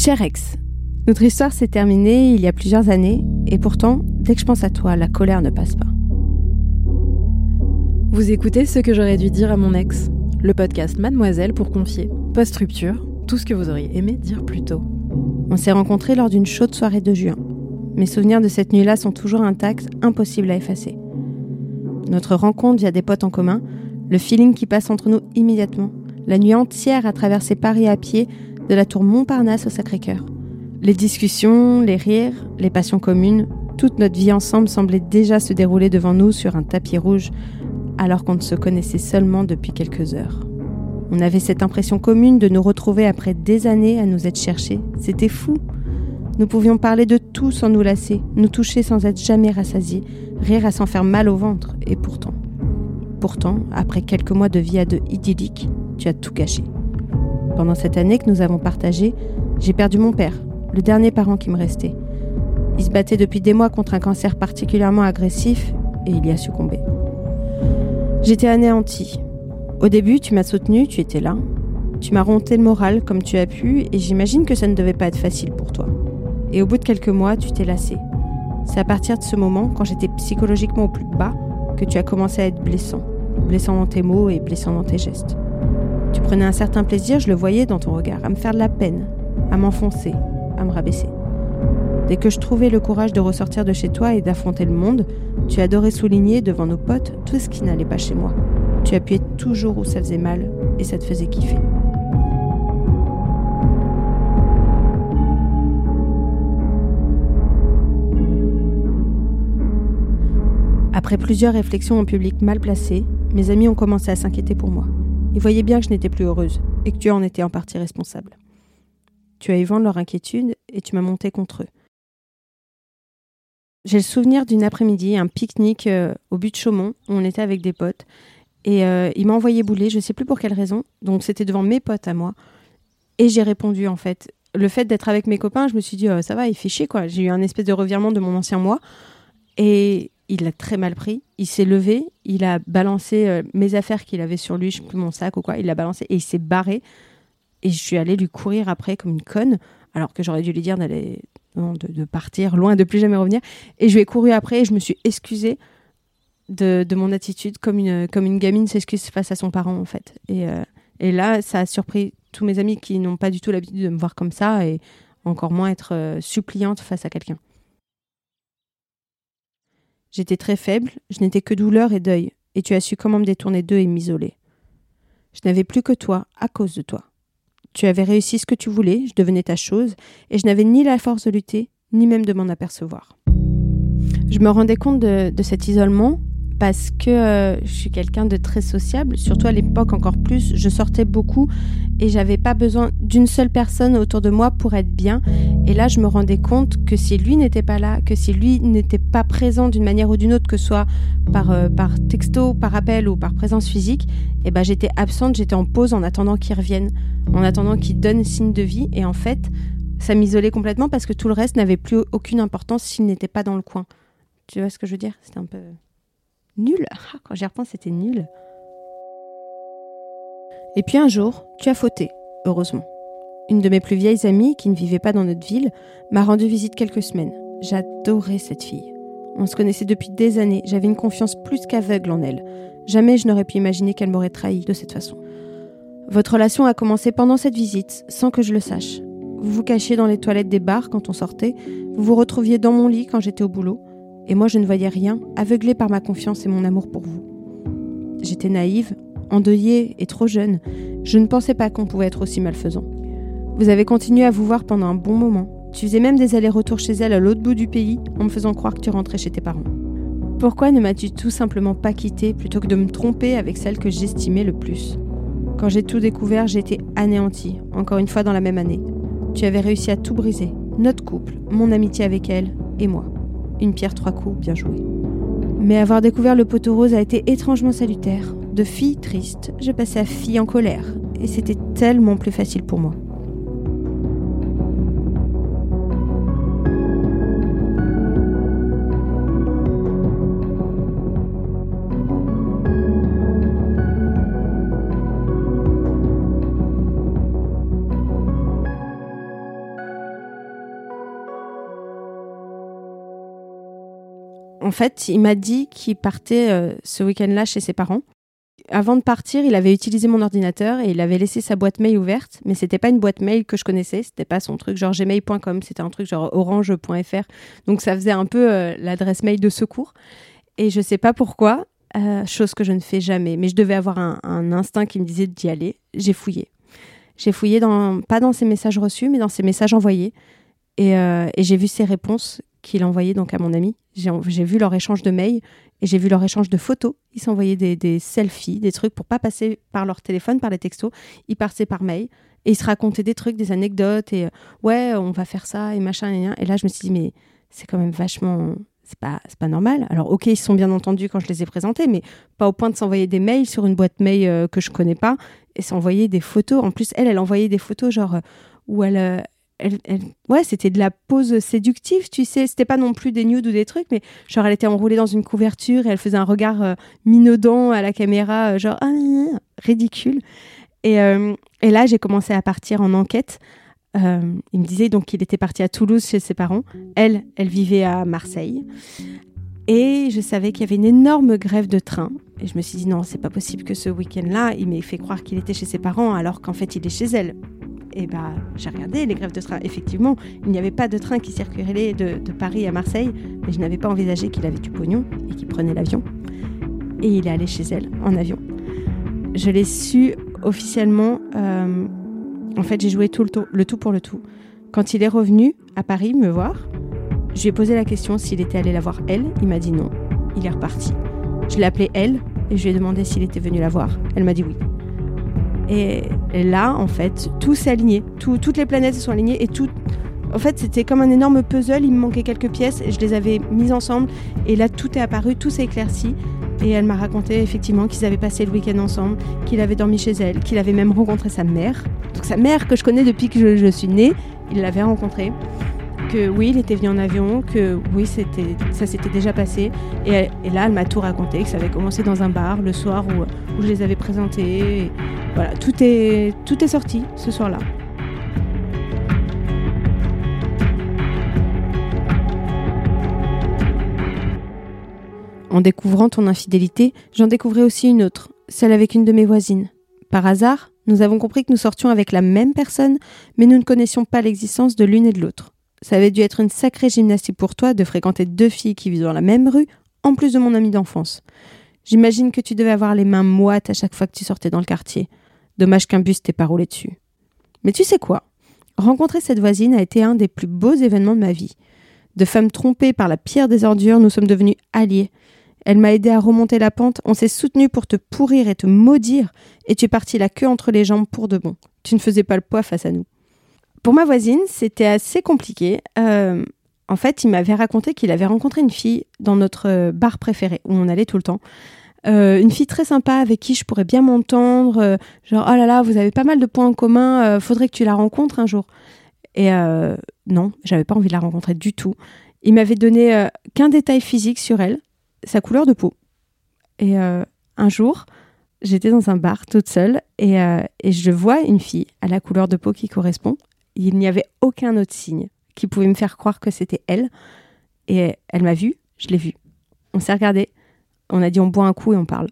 Cher ex, notre histoire s'est terminée il y a plusieurs années et pourtant, dès que je pense à toi, la colère ne passe pas. Vous écoutez ce que j'aurais dû dire à mon ex, le podcast Mademoiselle pour confier, post-rupture, tout ce que vous auriez aimé dire plus tôt. On s'est rencontrés lors d'une chaude soirée de juin. Mes souvenirs de cette nuit-là sont toujours intacts, impossibles à effacer. Notre rencontre via des potes en commun, le feeling qui passe entre nous immédiatement, la nuit entière à traverser Paris à pied, de la tour Montparnasse au Sacré-Cœur. Les discussions, les rires, les passions communes, toute notre vie ensemble semblait déjà se dérouler devant nous sur un tapis rouge, alors qu'on ne se connaissait seulement depuis quelques heures. On avait cette impression commune de nous retrouver après des années à nous être cherchés. C'était fou. Nous pouvions parler de tout sans nous lasser, nous toucher sans être jamais rassasiés, rire à s'en faire mal au ventre. Et pourtant, pourtant, après quelques mois de vie à deux idylliques, tu as tout gâché. Pendant cette année que nous avons partagée, j'ai perdu mon père, le dernier parent qui me restait. Il se battait depuis des mois contre un cancer particulièrement agressif et il y a succombé. J'étais anéantie. Au début, tu m'as soutenu, tu étais là. Tu m'as ronté le moral comme tu as pu et j'imagine que ça ne devait pas être facile pour toi. Et au bout de quelques mois, tu t'es lassé. C'est à partir de ce moment, quand j'étais psychologiquement au plus bas, que tu as commencé à être blessant. Blessant dans tes mots et blessant dans tes gestes. Prenais un certain plaisir, je le voyais dans ton regard, à me faire de la peine, à m'enfoncer, à me rabaisser. Dès que je trouvais le courage de ressortir de chez toi et d'affronter le monde, tu adorais souligner devant nos potes tout ce qui n'allait pas chez moi. Tu appuyais toujours où ça faisait mal et ça te faisait kiffer. Après plusieurs réflexions en public mal placées, mes amis ont commencé à s'inquiéter pour moi. Ils voyaient bien que je n'étais plus heureuse et que tu en étais en partie responsable. Tu as eu vent de leur inquiétude et tu m'as monté contre eux. J'ai le souvenir d'une après-midi, un pique-nique euh, au but de Chaumont, où on était avec des potes. Et euh, il m'a envoyé bouler, je ne sais plus pour quelle raison. Donc c'était devant mes potes à moi. Et j'ai répondu en fait. Le fait d'être avec mes copains, je me suis dit, oh, ça va, il fait chier quoi. J'ai eu un espèce de revirement de mon ancien moi. Et il l'a très mal pris. Il s'est levé, il a balancé euh, mes affaires qu'il avait sur lui, je sais plus mon sac ou quoi, il l'a balancé et il s'est barré. Et je suis allée lui courir après comme une conne, alors que j'aurais dû lui dire d'aller de, partir loin, de plus jamais revenir. Et je lui ai couru après et je me suis excusée de, mon attitude comme une, comme une gamine s'excuse face à son parent en fait. Et, euh, et, là, ça a surpris tous mes amis qui n'ont pas du tout l'habitude de me voir comme ça et encore moins être euh, suppliante face à quelqu'un. J'étais très faible, je n'étais que douleur et deuil, et tu as su comment me détourner d'eux et m'isoler. Je n'avais plus que toi, à cause de toi. Tu avais réussi ce que tu voulais, je devenais ta chose, et je n'avais ni la force de lutter, ni même de m'en apercevoir. Je me rendais compte de, de cet isolement, parce que euh, je suis quelqu'un de très sociable, surtout à l'époque encore plus, je sortais beaucoup et j'avais pas besoin d'une seule personne autour de moi pour être bien. Et là, je me rendais compte que si lui n'était pas là, que si lui n'était pas présent d'une manière ou d'une autre, que ce soit par, euh, par texto, par appel ou par présence physique, eh ben j'étais absente, j'étais en pause en attendant qu'il revienne, en attendant qu'il donne signe de vie. Et en fait, ça m'isolait complètement parce que tout le reste n'avait plus aucune importance s'il n'était pas dans le coin. Tu vois ce que je veux dire? C'était un peu nul. Ah, quand j'y repense, c'était nul. Et puis un jour, tu as fauté, heureusement. Une de mes plus vieilles amies, qui ne vivait pas dans notre ville, m'a rendu visite quelques semaines. J'adorais cette fille. On se connaissait depuis des années, j'avais une confiance plus qu'aveugle en elle. Jamais je n'aurais pu imaginer qu'elle m'aurait trahi de cette façon. Votre relation a commencé pendant cette visite, sans que je le sache. Vous vous cachiez dans les toilettes des bars quand on sortait, vous vous retrouviez dans mon lit quand j'étais au boulot, et moi je ne voyais rien, aveuglée par ma confiance et mon amour pour vous. J'étais naïve, endeuillée et trop jeune, je ne pensais pas qu'on pouvait être aussi malfaisant. Vous avez continué à vous voir pendant un bon moment. Tu faisais même des allers-retours chez elle à l'autre bout du pays en me faisant croire que tu rentrais chez tes parents. Pourquoi ne m'as-tu tout simplement pas quitté plutôt que de me tromper avec celle que j'estimais le plus? Quand j'ai tout découvert, j'ai été anéantie, encore une fois dans la même année. Tu avais réussi à tout briser, notre couple, mon amitié avec elle et moi. Une pierre trois coups, bien joué. Mais avoir découvert le poteau rose a été étrangement salutaire. De fille triste, je passais à fille en colère, et c'était tellement plus facile pour moi. En fait, il m'a dit qu'il partait euh, ce week-end-là chez ses parents. Avant de partir, il avait utilisé mon ordinateur et il avait laissé sa boîte mail ouverte, mais c'était pas une boîte mail que je connaissais, c'était pas son truc genre gmail.com, c'était un truc genre orange.fr. Donc ça faisait un peu euh, l'adresse mail de secours. Et je sais pas pourquoi, euh, chose que je ne fais jamais, mais je devais avoir un, instinct qui me disait d'y aller. J'ai fouillé. J'ai fouillé pas dans ses messages reçus, mais dans ses messages envoyés. Et j'ai vu ses réponses qu'il envoyait donc à mon ami. J'ai vu leur échange de mails et j'ai vu leur échange de photos. Ils s'envoyaient des, selfies, des trucs pour pas passer par leur téléphone, par les textos. Ils passaient par mail et ils se racontaient des trucs, des anecdotes et euh, ouais, on va faire ça et machin et, rien. et là je me suis dit mais c'est quand même vachement c'est pas pas normal. Alors OK, ils se sont bien entendus quand je les ai présentés mais pas au point de s'envoyer des mails sur une boîte mail euh, que je connais pas et s'envoyer des photos. En plus elle elle envoyait des photos genre euh, où elle elle, ouais, c'était de la pose séductive, tu sais. C'était pas non plus des nudes ou des trucs, mais genre elle était enroulée dans une couverture et elle faisait un regard euh, minaudant à la caméra, euh, genre ah, ridicule. Et, euh, et là, j'ai commencé à partir en enquête. Il me disait donc qu'il était parti à Toulouse chez ses parents. Elle, elle vivait à Marseille. Et je savais qu'il y avait une énorme grève de train. Et je me suis dit non, c'est pas possible que ce week-end-là, il m'ait fait croire qu'il était chez ses parents alors qu'en fait il est chez elle. Et bah, j'ai regardé les grèves de train. Effectivement, il n'y avait pas de train qui circulait de, de Paris à Marseille, mais je n'avais pas envisagé qu'il avait du pognon et qu'il prenait l'avion. Et il est allé chez elle en avion. Je l'ai su officiellement. euh, en fait, j'ai joué tout le, tout, le tout pour le tout. Quand il est revenu à Paris me voir, je lui ai posé la question s'il était allé la voir elle. Il m'a dit non. Il est reparti. Je l'ai appelé elle et je lui ai demandé s'il était venu la voir. Elle m'a dit oui. Et, là, en fait, tout s'est aligné. Tout- toutes les planètes se sont alignées et tout. En fait, c'était comme un énorme puzzle. Il me manquait quelques pièces et je les avais mises ensemble. Et là, tout est apparu, tout s'est éclairci. Et elle m'a raconté effectivement qu'ils avaient passé le week-end ensemble, qu'il avait dormi chez elle, qu'il avait même rencontré sa mère. Donc sa mère que je connais depuis que je, je suis née, il l'avait rencontrée. Que oui, il était venu en avion, que oui, ça s'était déjà passé. Et, là, elle m'a tout raconté, que ça avait commencé dans un bar le soir où, je les avais présentés. Voilà, tout est sorti ce soir-là. En découvrant ton infidélité, j'en découvrais aussi une autre, celle avec une de mes voisines. Par hasard, nous avons compris que nous sortions avec la même personne, mais nous ne connaissions pas l'existence de l'une et de l'autre. Ça avait dû être une sacrée gymnastique pour toi de fréquenter deux filles qui vivent dans la même rue, en plus de mon ami d'enfance. J'imagine que tu devais avoir les mains moites à chaque fois que tu sortais dans le quartier. Dommage qu'un bus t'ait pas roulé dessus. Mais tu sais quoi? Rencontrer cette voisine a été un des plus beaux événements de ma vie. De femme trompée par la pierre des ordures, nous sommes devenus alliés. Elle m'a aidé à remonter la pente, on s'est soutenu pour te pourrir et te maudire, et tu es parti la queue entre les jambes pour de bon. Tu ne faisais pas le poids face à nous. Pour ma voisine, c'était assez compliqué. Euh, en fait, il m'avait raconté qu'il avait rencontré une fille dans notre euh, bar préféré, où on allait tout le temps. Euh, une fille très sympa avec qui je pourrais bien m'entendre. genre, oh là là, vous avez pas mal de points en commun, faudrait que tu la rencontres un jour. Et non, j'avais pas envie de la rencontrer du tout. Il m'avait donné qu'un détail physique sur elle, sa couleur de peau. Et un jour, j'étais dans un bar toute seule et je vois une fille à la couleur de peau qui correspond. Il n'y avait aucun autre signe qui pouvait me faire croire que c'était elle. Et elle m'a vue, je l'ai vue. On s'est regardé, on a dit on boit un coup et on parle.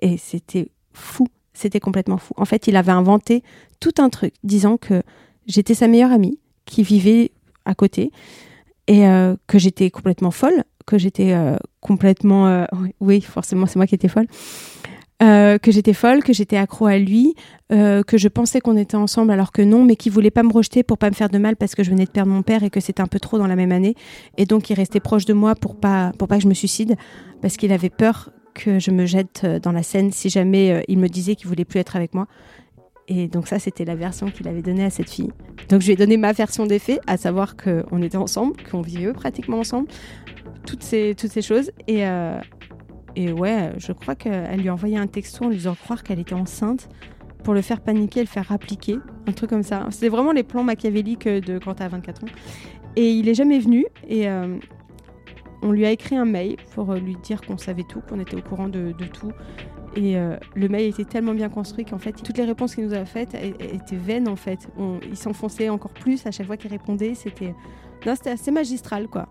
Et c'était fou, c'était complètement fou. En fait, il avait inventé tout un truc disant que j'étais sa meilleure amie qui vivait à côté et euh, que j'étais complètement folle, que j'étais euh, complètement... euh, oui, oui, forcément, c'est moi qui étais folle. Euh, que j'étais folle, que j'étais accro à lui, euh, que je pensais qu'on était ensemble alors que non, mais qu'il voulait pas me rejeter pour pas me faire de mal parce que je venais de perdre mon père et que c'était un peu trop dans la même année. Et donc il restait proche de moi pour pas pour pas que je me suicide parce qu'il avait peur que je me jette euh, dans la Seine si jamais il me disait qu'il voulait plus être avec moi. Et donc ça, c'était la version qu'il avait donnée à cette fille. Donc je lui ai donné ma version des faits, à savoir qu'on était ensemble, qu'on vivait pratiquement ensemble, toutes ces, toutes ces choses. Et, et ouais, je crois qu'elle lui a envoyé un texto en lui faisant croire qu'elle était enceinte pour le faire paniquer, le faire appliquer, un truc comme ça. C'était vraiment les plans machiavéliques de quand t'as 24 ans. Et il est jamais venu et euh, on lui a écrit un mail pour lui dire qu'on savait tout, qu'on était au courant de, tout. Et euh, le mail était tellement bien construit qu'en fait, toutes les réponses qu'il nous a faites étaient vaines en fait. On- il s'enfonçait encore plus à chaque fois qu'il répondait. C'était assez magistral quoi.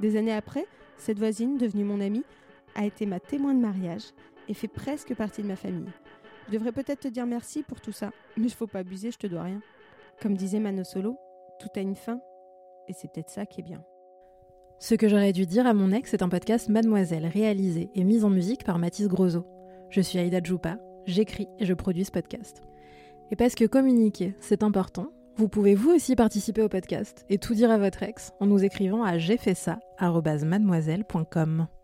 Des années après, cette voisine, devenue mon amie, a été ma témoin de mariage et fait presque partie de ma famille. Je devrais peut-être te dire merci pour tout ça, mais il faut pas abuser, je te dois rien. Comme disait Mano Solo, tout a une fin, et c'est peut-être ça qui est bien. Ce que j'aurais dû dire à mon ex est un podcast Mademoiselle, réalisé et mis en musique par Mathis Grosso. Je suis Aïda Djoupa, j'écris et je produis ce podcast. Et parce que communiquer, c'est important, vous pouvez vous aussi participer au podcast et tout dire à votre ex en nous écrivant à j'ai.